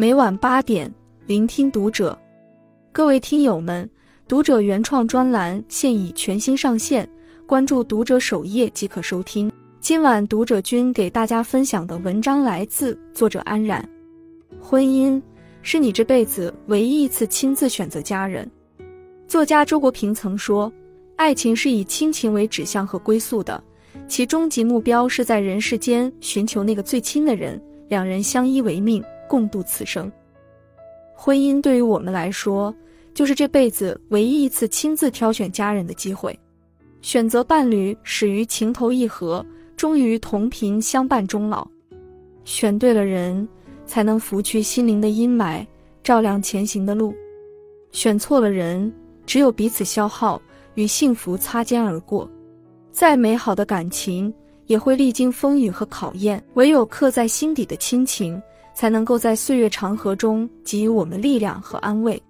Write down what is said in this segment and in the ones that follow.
每晚八点，聆听读者。各位听友们，读者原创专栏现已全新上线，关注读者首页即可收听。今晚读者君给大家分享的文章来自作者安然。婚姻是你这辈子唯一一次亲自选择家人。作家周国平曾说：“爱情是以亲情为指向和归宿的，其终极目标是在人世间寻求那个最亲的人，两人相依为命，共度此生。”婚姻对于我们来说，就是这辈子唯一一次亲自挑选家人的机会。选择伴侣，始于情投意合，终于同频相伴终老。选对了人，才能拂去心灵的阴霾，照亮前行的路。选错了人。只有彼此消耗，与幸福擦肩而过。再美好的感情也会历经风雨和考验，唯有刻在心底的亲情，才能够在岁月长河中给予我们力量和安慰。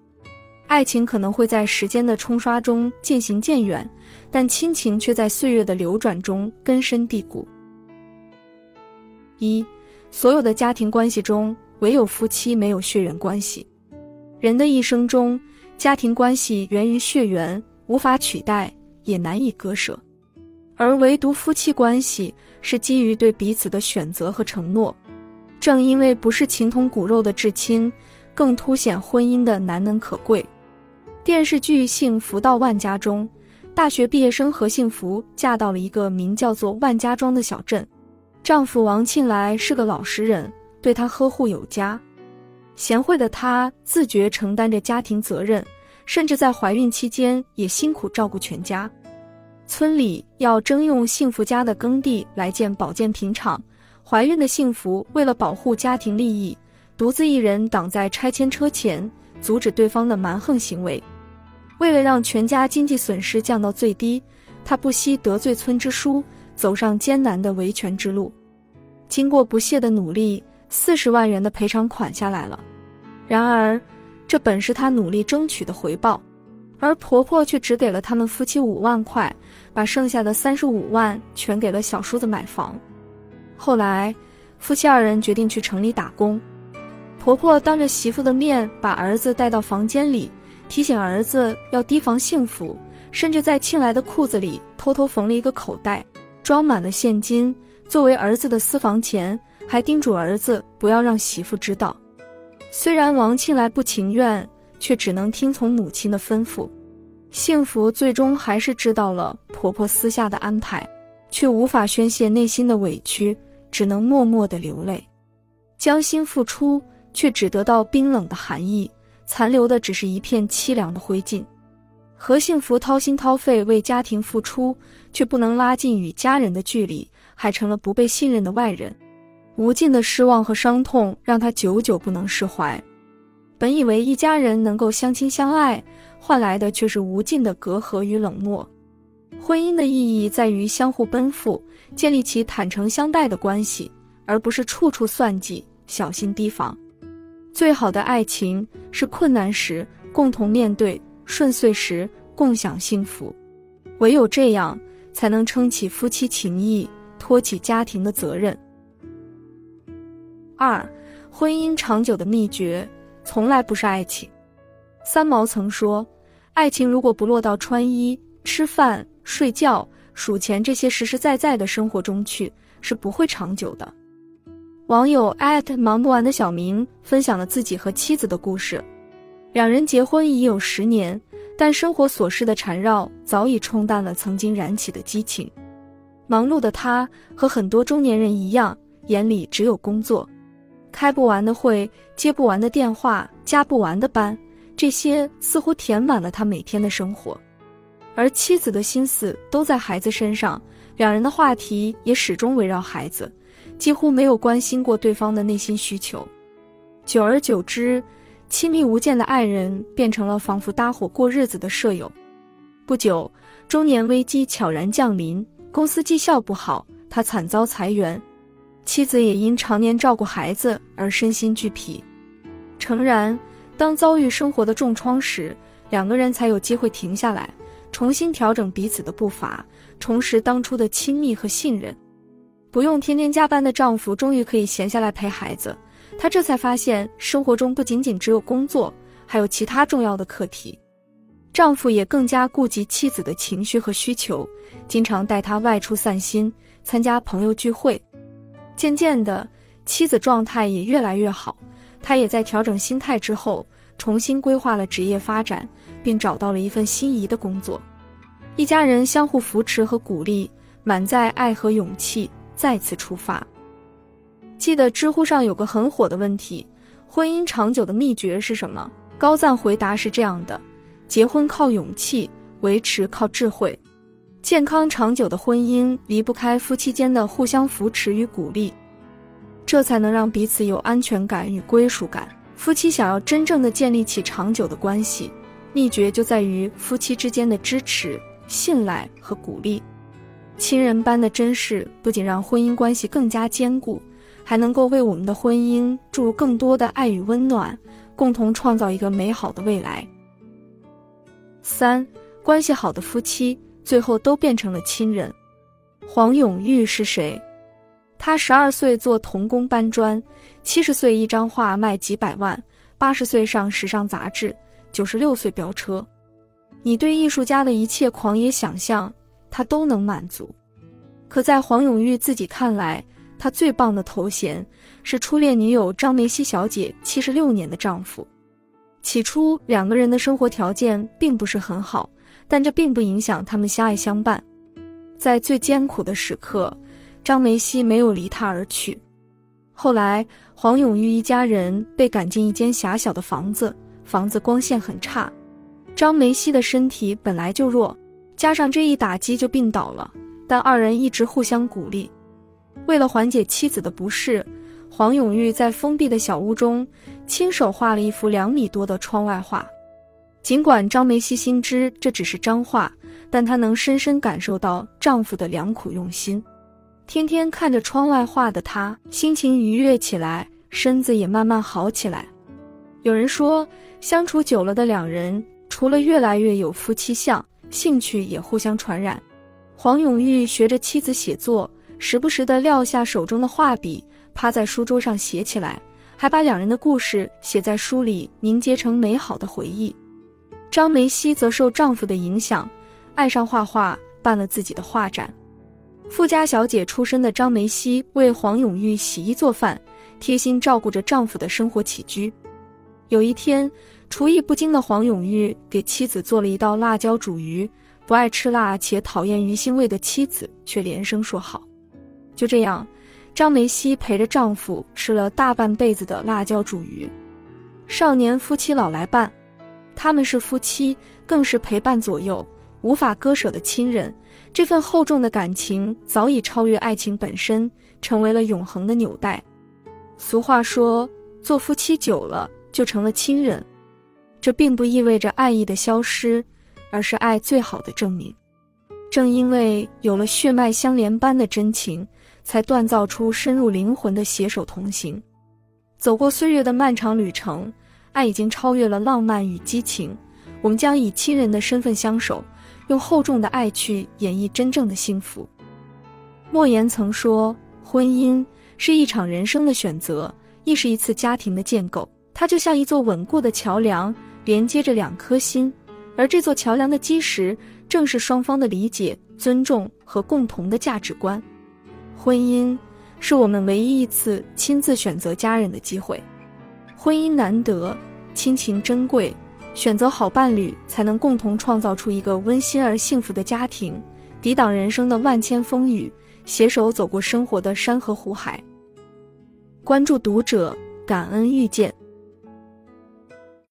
爱情可能会在时间的冲刷中渐行渐远，但亲情却在岁月的流转中根深蒂固。一，所有的家庭关系中，唯有夫妻没有血缘关系。人的一生中。家庭关系源于血缘，无法取代，也难以割舍，而唯独夫妻关系是基于对彼此的选择和承诺。正因为不是情同骨肉的至亲，更凸显婚姻的难能可贵。电视剧《幸福到万家》中，大学毕业生何幸福嫁到了一个名叫做万家庄的小镇，丈夫王庆来是个老实人，对她呵护有加。贤惠的她自觉承担着家庭责任，甚至在怀孕期间也辛苦照顾全家。村里要征用幸福家的耕地来建保健品厂，怀孕的幸福为了保护家庭利益，独自一人挡在拆迁车前，阻止对方的蛮横行为。为了让全家经济损失降到最低，她不惜得罪村支书，走上艰难的维权之路。经过不懈的努力，四十万元的赔偿款下来了。然而，这本是她努力争取的回报，而婆婆却只给了他们夫妻五万块，把剩下的三十五万全给了小叔子买房。后来，夫妻二人决定去城里打工。婆婆当着媳妇的面把儿子带到房间里，提醒儿子要提防幸福，甚至在庆来的裤子里偷偷缝了一个口袋，装满了现金，作为儿子的私房钱，还叮嘱儿子不要让媳妇知道。虽然王庆来不情愿，却只能听从母亲的吩咐。幸福最终还是知道了婆婆私下的安排，却无法宣泄内心的委屈，只能默默的流泪。将心付出，却只得到冰冷的寒意，残留的只是一片凄凉的灰烬。何幸福掏心掏肺为家庭付出，却不能拉近与家人的距离，还成了不被信任的外人。无尽的失望和伤痛让他久久不能释怀。本以为一家人能够相亲相爱，换来的却是无尽的隔阂与冷漠。婚姻的意义在于相互奔赴，建立起坦诚相待的关系，而不是处处算计、小心提防。最好的爱情是困难时共同面对，顺遂时共享幸福。唯有这样，才能撑起夫妻情谊，托起家庭的责任。二，婚姻长久的秘诀从来不是爱情。三毛曾说：“爱情如果不落到穿衣、吃饭、睡觉、数钱这些实实在在的生活中去，是不会长久的。”网友艾特忙不完的小明分享了自己和妻子的故事。两人结婚已有十年，但生活琐事的缠绕早已冲淡了曾经燃起的激情。忙碌的他和很多中年人一样，眼里只有工作。开不完的会，接不完的电话，加不完的班，这些似乎填满了他每天的生活。而妻子的心思都在孩子身上，两人的话题也始终围绕孩子，几乎没有关心过对方的内心需求。久而久之，亲密无间的爱人变成了仿佛搭伙过日子的舍友。不久，中年危机悄然降临，公司绩效不好，他惨遭裁员。妻子也因常年照顾孩子而身心俱疲。诚然，当遭遇生活的重创时，两个人才有机会停下来，重新调整彼此的步伐，重拾当初的亲密和信任。不用天天加班的丈夫终于可以闲下来陪孩子，她这才发现，生活中不仅仅只有工作，还有其他重要的课题。丈夫也更加顾及妻子的情绪和需求，经常带她外出散心，参加朋友聚会。渐渐的，妻子状态也越来越好，他也在调整心态之后，重新规划了职业发展，并找到了一份心仪的工作。一家人相互扶持和鼓励，满载爱和勇气，再次出发。记得知乎上有个很火的问题：婚姻长久的秘诀是什么？高赞回答是这样的。结婚靠勇气，维持靠智慧。健康长久的婚姻离不开夫妻间的互相扶持与鼓励，这才能让彼此有安全感与归属感。夫妻想要真正的建立起长久的关系，秘诀就在于夫妻之间的支持、信赖和鼓励。亲人般的珍视不仅让婚姻关系更加坚固，还能够为我们的婚姻注入更多的爱与温暖，共同创造一个美好的未来。三关系好的夫妻最后都变成了亲人。黄永玉是谁？他十二岁做童工搬砖，七十岁一张画卖几百万，八十岁上时尚杂志，九十六岁飙车。你对艺术家的一切狂野想象，他都能满足。可在黄永玉自己看来，他最棒的头衔是初恋女友张梅西小姐七十六年的丈夫。起初，两个人的生活条件并不是很好，但这并不影响他们相爱相伴。在最艰苦的时刻，张梅西没有离他而去。后来，黄永玉一家人被赶进一间狭小的房子，房子光线很差。张梅西的身体本来就弱，加上这一打击就病倒了。但二人一直互相鼓励。为了缓解妻子的不适，黄永玉在封闭的小屋中。亲手画了一幅两米多的窗外画，尽管张梅西心知这只是张画，但她能深深感受到丈夫的良苦用心。天天看着窗外画的她，心情愉悦起来，身子也慢慢好起来。有人说，相处久了的两人，除了越来越有夫妻相，兴趣也互相传染。黄永玉学着妻子写作，时不时的撂下手中的画笔，趴在书桌上写起来。还把两人的故事写在书里，凝结成美好的回忆。张梅西则受丈夫的影响，爱上画画，办了自己的画展。富家小姐出身的张梅西为黄永玉洗衣做饭，贴心照顾着丈夫的生活起居。有一天，厨艺不精的黄永玉给妻子做了一道辣椒煮鱼，不爱吃辣且讨厌鱼腥味的妻子却连声说好。就这样。张梅西陪着丈夫吃了大半辈子的辣椒煮鱼，少年夫妻老来伴，他们是夫妻，更是陪伴左右、无法割舍的亲人。这份厚重的感情早已超越爱情本身，成为了永恒的纽带。俗话说，做夫妻久了就成了亲人，这并不意味着爱意的消失，而是爱最好的证明。正因为有了血脉相连般的真情。才锻造出深入灵魂的携手同行，走过岁月的漫长旅程，爱已经超越了浪漫与激情。我们将以亲人的身份相守，用厚重的爱去演绎真正的幸福。莫言曾说：“婚姻是一场人生的选择，亦是一次家庭的建构。它就像一座稳固的桥梁，连接着两颗心，而这座桥梁的基石，正是双方的理解、尊重和共同的价值观。”婚姻是我们唯一一次亲自选择家人的机会。婚姻难得，亲情珍贵，选择好伴侣，才能共同创造出一个温馨而幸福的家庭，抵挡人生的万千风雨，携手走过生活的山河湖海。关注读者，感恩遇见。